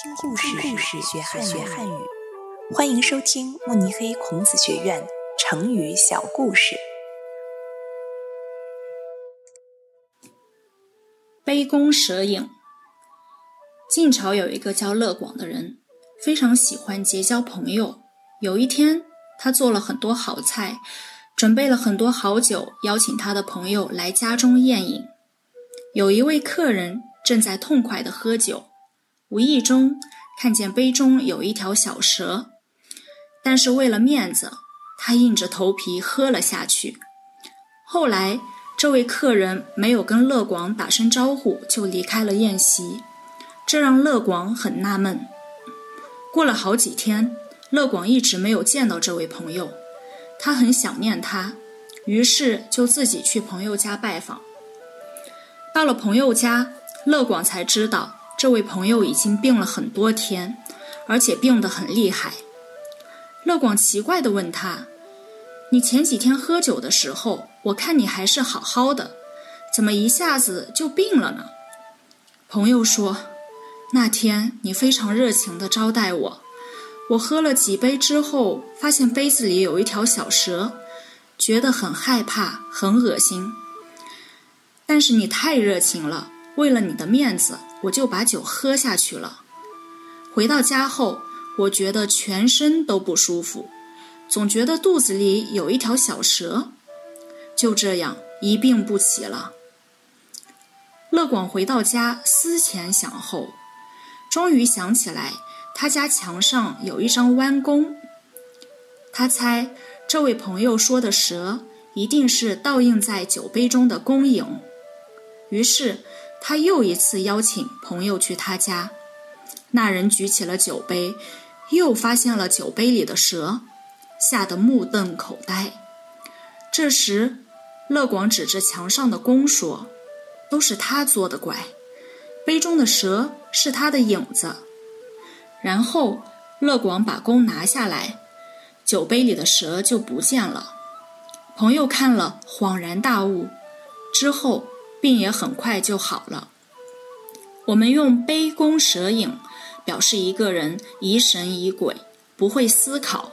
听故事学汉学汉语，欢迎收听慕尼黑孔子学院成语小故事。杯弓蛇影。晋朝有一个叫乐广的人，非常喜欢结交朋友。有一天，他做了很多好菜，准备了很多好酒，邀请他的朋友来家中宴饮。有一位客人正在痛快的喝酒。无意中看见杯中有一条小蛇，但是为了面子，他硬着头皮喝了下去。后来，这位客人没有跟乐广打声招呼就离开了宴席，这让乐广很纳闷。过了好几天，乐广一直没有见到这位朋友，他很想念他，于是就自己去朋友家拜访。到了朋友家，乐广才知道。这位朋友已经病了很多天，而且病得很厉害。乐广奇怪地问他：“你前几天喝酒的时候，我看你还是好好的，怎么一下子就病了呢？”朋友说：“那天你非常热情地招待我，我喝了几杯之后，发现杯子里有一条小蛇，觉得很害怕，很恶心。但是你太热情了。”为了你的面子，我就把酒喝下去了。回到家后，我觉得全身都不舒服，总觉得肚子里有一条小蛇，就这样一病不起了。乐广回到家，思前想后，终于想起来，他家墙上有一张弯弓。他猜这位朋友说的蛇，一定是倒映在酒杯中的弓影。于是。他又一次邀请朋友去他家，那人举起了酒杯，又发现了酒杯里的蛇，吓得目瞪口呆。这时，乐广指着墙上的弓说：“都是他作的怪，杯中的蛇是他的影子。”然后，乐广把弓拿下来，酒杯里的蛇就不见了。朋友看了，恍然大悟，之后。病也很快就好了。我们用杯弓蛇影表示一个人疑神疑鬼，不会思考。